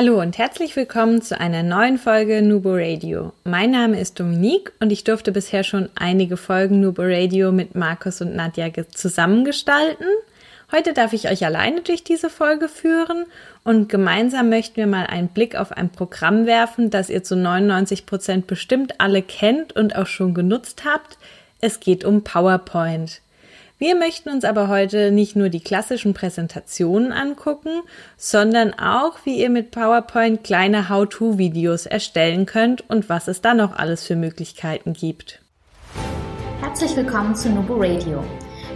Hallo und herzlich willkommen zu einer neuen Folge Nubo Radio. Mein Name ist Dominique und ich durfte bisher schon einige Folgen Nubo Radio mit Markus und Nadja zusammengestalten. Heute darf ich euch alleine durch diese Folge führen und gemeinsam möchten wir mal einen Blick auf ein Programm werfen, das ihr zu 99 Prozent bestimmt alle kennt und auch schon genutzt habt. Es geht um PowerPoint. Wir möchten uns aber heute nicht nur die klassischen Präsentationen angucken, sondern auch, wie ihr mit PowerPoint kleine How-to-Videos erstellen könnt und was es da noch alles für Möglichkeiten gibt. Herzlich willkommen zu Nubo Radio,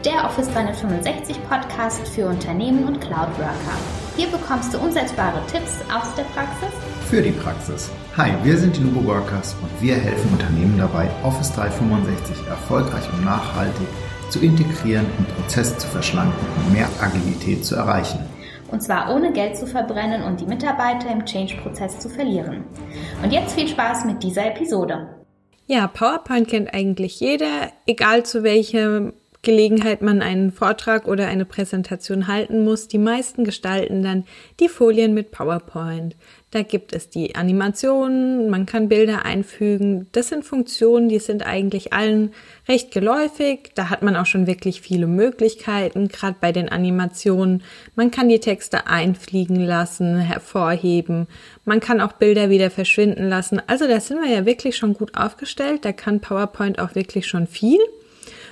der Office 365 Podcast für Unternehmen und Cloud Worker. Hier bekommst du umsetzbare Tipps aus der Praxis für die Praxis. Hi, wir sind die Nubo Workers und wir helfen Unternehmen dabei, Office 365 erfolgreich und nachhaltig zu integrieren und Prozesse zu verschlanken und mehr Agilität zu erreichen. Und zwar ohne Geld zu verbrennen und die Mitarbeiter im Change-Prozess zu verlieren. Und jetzt viel Spaß mit dieser Episode. Ja, PowerPoint kennt eigentlich jeder, egal zu welchem Gelegenheit man einen Vortrag oder eine Präsentation halten muss. Die meisten gestalten dann die Folien mit PowerPoint. Da gibt es die Animationen, man kann Bilder einfügen. Das sind Funktionen, die sind eigentlich allen recht geläufig. Da hat man auch schon wirklich viele Möglichkeiten, gerade bei den Animationen. Man kann die Texte einfliegen lassen, hervorheben. Man kann auch Bilder wieder verschwinden lassen. Also da sind wir ja wirklich schon gut aufgestellt. Da kann PowerPoint auch wirklich schon viel.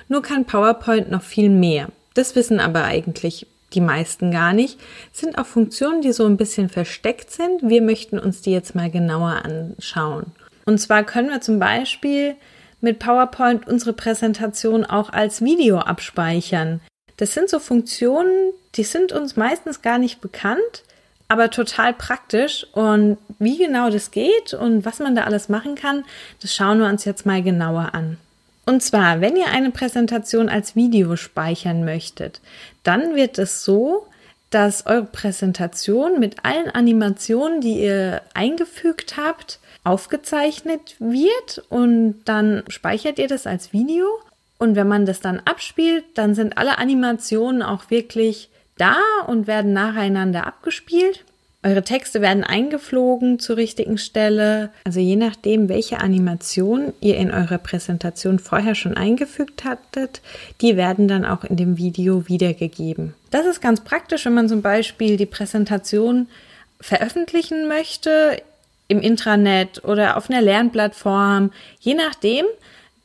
Nur kann PowerPoint noch viel mehr. Das wissen aber eigentlich die meisten gar nicht. Sind auch Funktionen, die so ein bisschen versteckt sind. Wir möchten uns die jetzt mal genauer anschauen. Und zwar können wir zum Beispiel mit PowerPoint unsere Präsentation auch als Video abspeichern. Das sind so Funktionen, die sind uns meistens gar nicht bekannt, aber total praktisch. Und wie genau das geht und was man da alles machen kann, das schauen wir uns jetzt mal genauer an. Und zwar, wenn ihr eine Präsentation als Video speichern möchtet, dann wird es so, dass eure Präsentation mit allen Animationen, die ihr eingefügt habt, aufgezeichnet wird und dann speichert ihr das als Video. Und wenn man das dann abspielt, dann sind alle Animationen auch wirklich da und werden nacheinander abgespielt. Eure Texte werden eingeflogen zur richtigen Stelle. Also je nachdem, welche Animation ihr in eurer Präsentation vorher schon eingefügt hattet, die werden dann auch in dem Video wiedergegeben. Das ist ganz praktisch, wenn man zum Beispiel die Präsentation veröffentlichen möchte im Intranet oder auf einer Lernplattform. Je nachdem,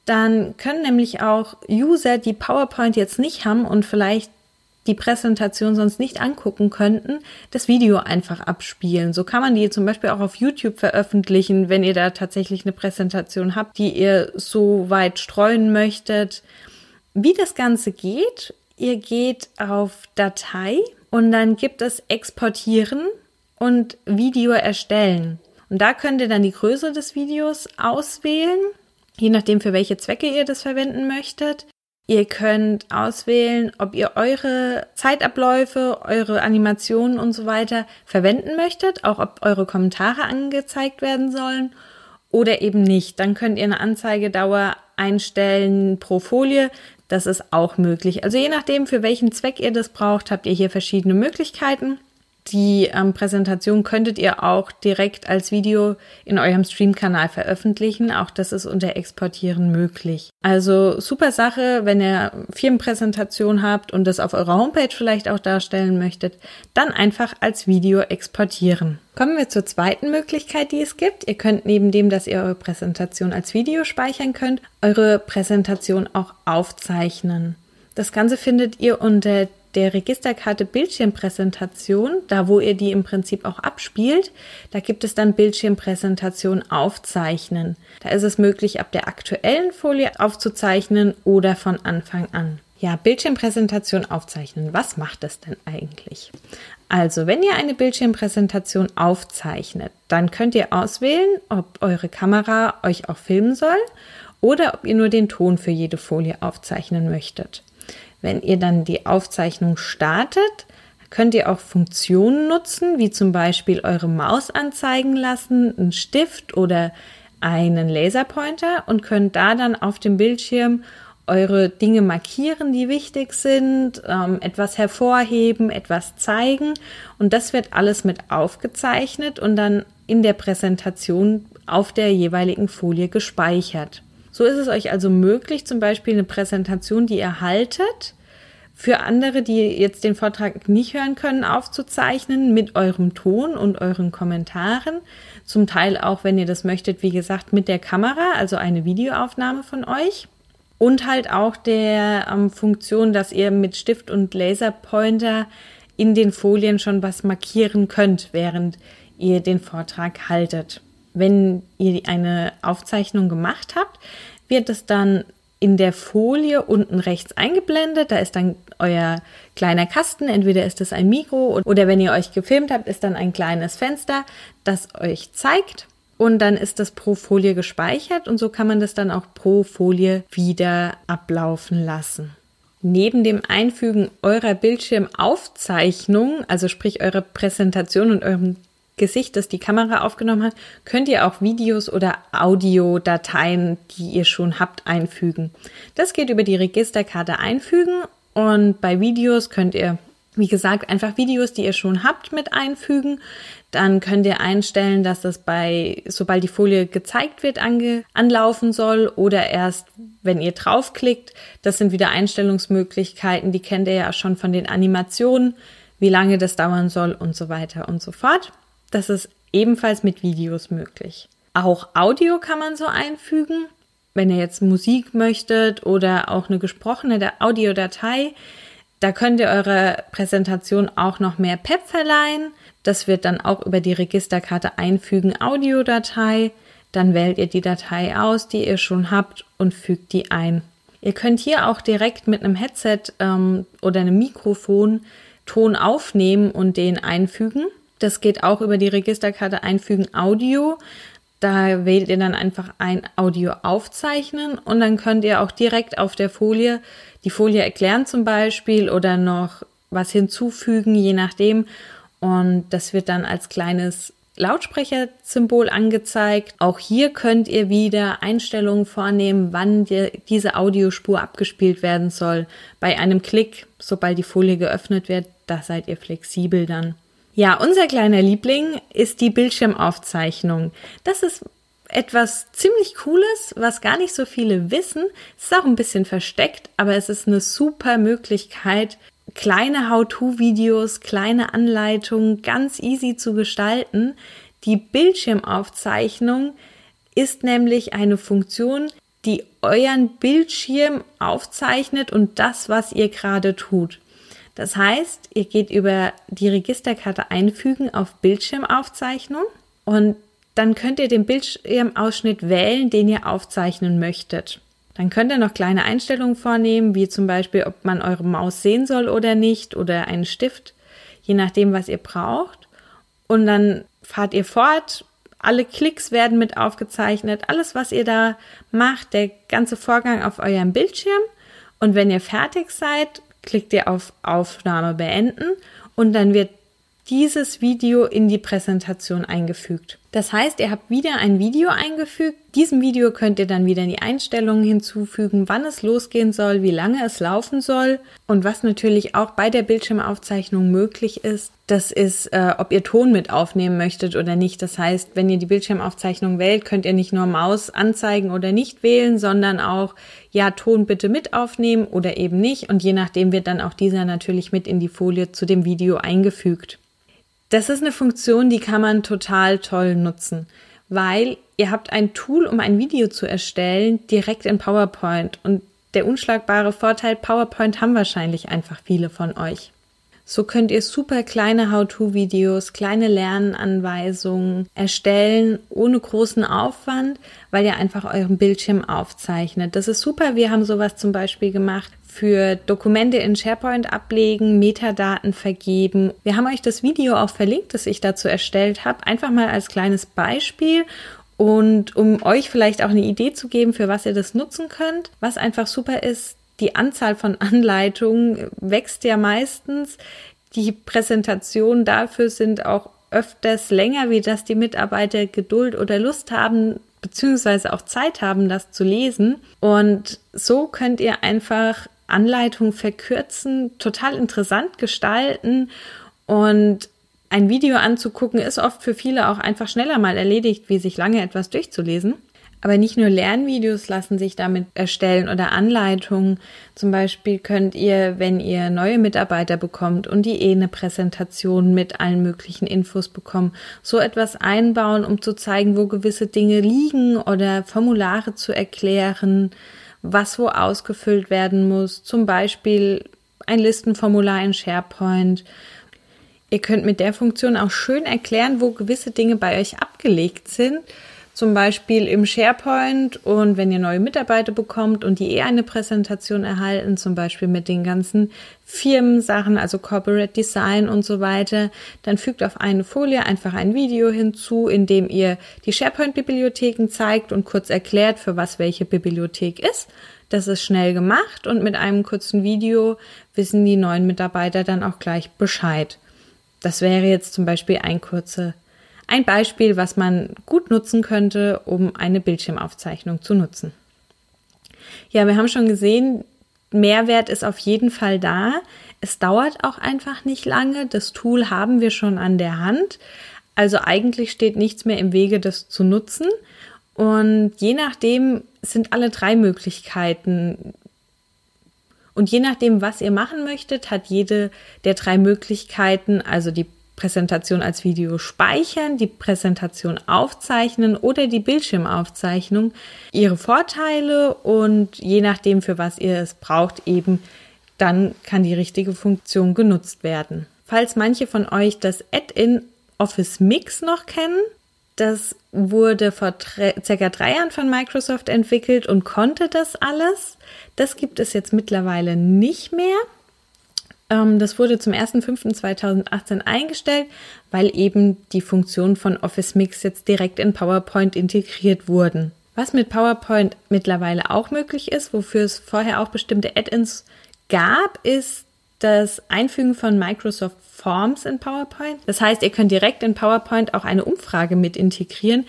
dann können nämlich auch User, die PowerPoint jetzt nicht haben und vielleicht die Präsentation sonst nicht angucken könnten, das Video einfach abspielen. So kann man die zum Beispiel auch auf YouTube veröffentlichen, wenn ihr da tatsächlich eine Präsentation habt, die ihr so weit streuen möchtet. Wie das Ganze geht, ihr geht auf Datei und dann gibt es Exportieren und Video erstellen. Und da könnt ihr dann die Größe des Videos auswählen, je nachdem für welche Zwecke ihr das verwenden möchtet. Ihr könnt auswählen, ob ihr eure Zeitabläufe, eure Animationen und so weiter verwenden möchtet, auch ob eure Kommentare angezeigt werden sollen oder eben nicht. Dann könnt ihr eine Anzeigedauer einstellen pro Folie. Das ist auch möglich. Also je nachdem, für welchen Zweck ihr das braucht, habt ihr hier verschiedene Möglichkeiten. Die ähm, Präsentation könntet ihr auch direkt als Video in eurem Stream-Kanal veröffentlichen. Auch das ist unter Exportieren möglich. Also super Sache, wenn ihr Firmenpräsentation habt und das auf eurer Homepage vielleicht auch darstellen möchtet, dann einfach als Video exportieren. Kommen wir zur zweiten Möglichkeit, die es gibt. Ihr könnt neben dem, dass ihr eure Präsentation als Video speichern könnt, eure Präsentation auch aufzeichnen. Das Ganze findet ihr unter der Registerkarte Bildschirmpräsentation, da wo ihr die im Prinzip auch abspielt, da gibt es dann Bildschirmpräsentation aufzeichnen. Da ist es möglich, ab der aktuellen Folie aufzuzeichnen oder von Anfang an. Ja, Bildschirmpräsentation aufzeichnen. Was macht das denn eigentlich? Also, wenn ihr eine Bildschirmpräsentation aufzeichnet, dann könnt ihr auswählen, ob eure Kamera euch auch filmen soll oder ob ihr nur den Ton für jede Folie aufzeichnen möchtet. Wenn ihr dann die Aufzeichnung startet, könnt ihr auch Funktionen nutzen, wie zum Beispiel eure Maus anzeigen lassen, einen Stift oder einen Laserpointer und könnt da dann auf dem Bildschirm eure Dinge markieren, die wichtig sind, ähm, etwas hervorheben, etwas zeigen. Und das wird alles mit aufgezeichnet und dann in der Präsentation auf der jeweiligen Folie gespeichert. So ist es euch also möglich, zum Beispiel eine Präsentation, die ihr haltet, für andere, die jetzt den Vortrag nicht hören können, aufzuzeichnen mit eurem Ton und euren Kommentaren. Zum Teil auch, wenn ihr das möchtet, wie gesagt, mit der Kamera, also eine Videoaufnahme von euch. Und halt auch der ähm, Funktion, dass ihr mit Stift und Laserpointer in den Folien schon was markieren könnt, während ihr den Vortrag haltet. Wenn ihr eine Aufzeichnung gemacht habt, wird es dann in der Folie unten rechts eingeblendet. Da ist dann euer kleiner Kasten. Entweder ist es ein Mikro oder wenn ihr euch gefilmt habt, ist dann ein kleines Fenster, das euch zeigt. Und dann ist das pro Folie gespeichert und so kann man das dann auch pro Folie wieder ablaufen lassen. Neben dem Einfügen eurer Bildschirmaufzeichnung, also sprich eurer Präsentation und eurem Gesicht, das die Kamera aufgenommen hat, könnt ihr auch Videos oder Audiodateien, die ihr schon habt, einfügen. Das geht über die Registerkarte einfügen und bei Videos könnt ihr, wie gesagt, einfach Videos, die ihr schon habt, mit einfügen. Dann könnt ihr einstellen, dass das bei, sobald die Folie gezeigt wird, ange, anlaufen soll oder erst, wenn ihr draufklickt. Das sind wieder Einstellungsmöglichkeiten, die kennt ihr ja schon von den Animationen, wie lange das dauern soll und so weiter und so fort. Das ist ebenfalls mit Videos möglich. Auch Audio kann man so einfügen. Wenn ihr jetzt Musik möchtet oder auch eine gesprochene Audiodatei, da könnt ihr eure Präsentation auch noch mehr PEP verleihen. Das wird dann auch über die Registerkarte einfügen Audiodatei. Dann wählt ihr die Datei aus, die ihr schon habt und fügt die ein. Ihr könnt hier auch direkt mit einem Headset ähm, oder einem Mikrofon Ton aufnehmen und den einfügen. Das geht auch über die Registerkarte einfügen Audio. Da wählt ihr dann einfach ein Audio aufzeichnen und dann könnt ihr auch direkt auf der Folie die Folie erklären zum Beispiel oder noch was hinzufügen, je nachdem. Und das wird dann als kleines Lautsprechersymbol angezeigt. Auch hier könnt ihr wieder Einstellungen vornehmen, wann die, diese Audiospur abgespielt werden soll. Bei einem Klick, sobald die Folie geöffnet wird, da seid ihr flexibel dann. Ja, unser kleiner Liebling ist die Bildschirmaufzeichnung. Das ist etwas ziemlich Cooles, was gar nicht so viele wissen. Es ist auch ein bisschen versteckt, aber es ist eine super Möglichkeit, kleine How-to-Videos, kleine Anleitungen ganz easy zu gestalten. Die Bildschirmaufzeichnung ist nämlich eine Funktion, die euren Bildschirm aufzeichnet und das, was ihr gerade tut. Das heißt, ihr geht über die Registerkarte einfügen auf Bildschirmaufzeichnung und dann könnt ihr den Bildschirmausschnitt wählen, den ihr aufzeichnen möchtet. Dann könnt ihr noch kleine Einstellungen vornehmen, wie zum Beispiel, ob man eure Maus sehen soll oder nicht oder einen Stift, je nachdem, was ihr braucht. Und dann fahrt ihr fort. Alle Klicks werden mit aufgezeichnet. Alles, was ihr da macht, der ganze Vorgang auf eurem Bildschirm. Und wenn ihr fertig seid, klickt ihr auf Aufnahme beenden und dann wird dieses Video in die Präsentation eingefügt. Das heißt, ihr habt wieder ein Video eingefügt. Diesem Video könnt ihr dann wieder in die Einstellungen hinzufügen, wann es losgehen soll, wie lange es laufen soll und was natürlich auch bei der Bildschirmaufzeichnung möglich ist. Das ist, äh, ob ihr Ton mit aufnehmen möchtet oder nicht. Das heißt, wenn ihr die Bildschirmaufzeichnung wählt, könnt ihr nicht nur Maus anzeigen oder nicht wählen, sondern auch, ja, Ton bitte mit aufnehmen oder eben nicht. Und je nachdem wird dann auch dieser natürlich mit in die Folie zu dem Video eingefügt. Das ist eine Funktion, die kann man total toll nutzen, weil ihr habt ein Tool, um ein Video zu erstellen, direkt in PowerPoint. Und der unschlagbare Vorteil, PowerPoint haben wahrscheinlich einfach viele von euch. So könnt ihr super kleine How-to-Videos, kleine Lernanweisungen erstellen, ohne großen Aufwand, weil ihr einfach euren Bildschirm aufzeichnet. Das ist super. Wir haben sowas zum Beispiel gemacht für Dokumente in SharePoint ablegen, Metadaten vergeben. Wir haben euch das Video auch verlinkt, das ich dazu erstellt habe. Einfach mal als kleines Beispiel und um euch vielleicht auch eine Idee zu geben, für was ihr das nutzen könnt. Was einfach super ist, die Anzahl von Anleitungen wächst ja meistens. Die Präsentationen dafür sind auch öfters länger, wie dass die Mitarbeiter Geduld oder Lust haben, beziehungsweise auch Zeit haben, das zu lesen. Und so könnt ihr einfach Anleitung verkürzen, total interessant gestalten und ein Video anzugucken ist oft für viele auch einfach schneller mal erledigt, wie sich lange etwas durchzulesen. Aber nicht nur Lernvideos lassen sich damit erstellen oder Anleitungen. Zum Beispiel könnt ihr, wenn ihr neue Mitarbeiter bekommt und die eh eine Präsentation mit allen möglichen Infos bekommen, so etwas einbauen, um zu zeigen, wo gewisse Dinge liegen oder Formulare zu erklären, was wo ausgefüllt werden muss. Zum Beispiel ein Listenformular in SharePoint Ihr könnt mit der Funktion auch schön erklären, wo gewisse Dinge bei euch abgelegt sind. Zum Beispiel im SharePoint und wenn ihr neue Mitarbeiter bekommt und die eh eine Präsentation erhalten, zum Beispiel mit den ganzen Firmensachen, also Corporate Design und so weiter, dann fügt auf eine Folie einfach ein Video hinzu, in dem ihr die SharePoint-Bibliotheken zeigt und kurz erklärt, für was welche Bibliothek ist. Das ist schnell gemacht und mit einem kurzen Video wissen die neuen Mitarbeiter dann auch gleich Bescheid. Das wäre jetzt zum Beispiel ein kurze, ein Beispiel, was man gut nutzen könnte, um eine Bildschirmaufzeichnung zu nutzen. Ja, wir haben schon gesehen, Mehrwert ist auf jeden Fall da. Es dauert auch einfach nicht lange. Das Tool haben wir schon an der Hand. Also eigentlich steht nichts mehr im Wege, das zu nutzen. Und je nachdem sind alle drei Möglichkeiten und je nachdem, was ihr machen möchtet, hat jede der drei Möglichkeiten, also die Präsentation als Video speichern, die Präsentation aufzeichnen oder die Bildschirmaufzeichnung ihre Vorteile und je nachdem, für was ihr es braucht, eben dann kann die richtige Funktion genutzt werden. Falls manche von euch das Add-in Office Mix noch kennen, das wurde vor circa drei Jahren von Microsoft entwickelt und konnte das alles. Das gibt es jetzt mittlerweile nicht mehr. Ähm, das wurde zum 1.5.2018 eingestellt, weil eben die Funktionen von Office Mix jetzt direkt in PowerPoint integriert wurden. Was mit PowerPoint mittlerweile auch möglich ist, wofür es vorher auch bestimmte Add-ins gab, ist das Einfügen von Microsoft Forms in PowerPoint. Das heißt, ihr könnt direkt in PowerPoint auch eine Umfrage mit integrieren,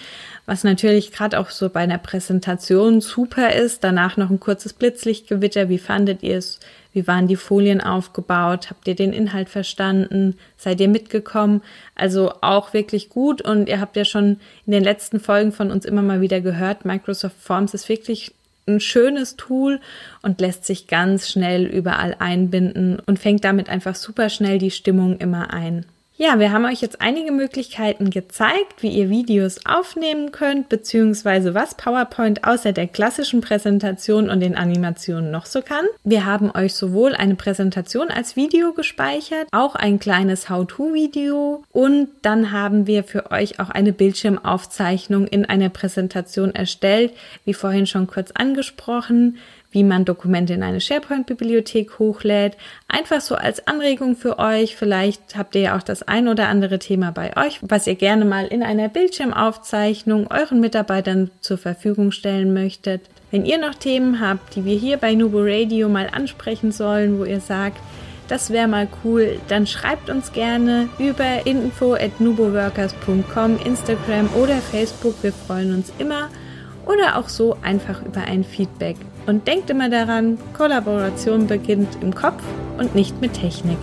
was natürlich gerade auch so bei einer Präsentation super ist. Danach noch ein kurzes Blitzlichtgewitter. Wie fandet ihr es? Wie waren die Folien aufgebaut? Habt ihr den Inhalt verstanden? Seid ihr mitgekommen? Also auch wirklich gut. Und ihr habt ja schon in den letzten Folgen von uns immer mal wieder gehört, Microsoft Forms ist wirklich ein schönes Tool und lässt sich ganz schnell überall einbinden und fängt damit einfach super schnell die Stimmung immer ein. Ja, wir haben euch jetzt einige Möglichkeiten gezeigt, wie ihr Videos aufnehmen könnt, beziehungsweise was PowerPoint außer der klassischen Präsentation und den Animationen noch so kann. Wir haben euch sowohl eine Präsentation als Video gespeichert, auch ein kleines How-To-Video und dann haben wir für euch auch eine Bildschirmaufzeichnung in einer Präsentation erstellt, wie vorhin schon kurz angesprochen wie man Dokumente in eine SharePoint-Bibliothek hochlädt. Einfach so als Anregung für euch. Vielleicht habt ihr ja auch das ein oder andere Thema bei euch, was ihr gerne mal in einer Bildschirmaufzeichnung euren Mitarbeitern zur Verfügung stellen möchtet. Wenn ihr noch Themen habt, die wir hier bei Nubo Radio mal ansprechen sollen, wo ihr sagt, das wäre mal cool, dann schreibt uns gerne über info at nuboworkers.com, Instagram oder Facebook. Wir freuen uns immer. Oder auch so einfach über ein Feedback. Und denkt immer daran, Kollaboration beginnt im Kopf und nicht mit Technik.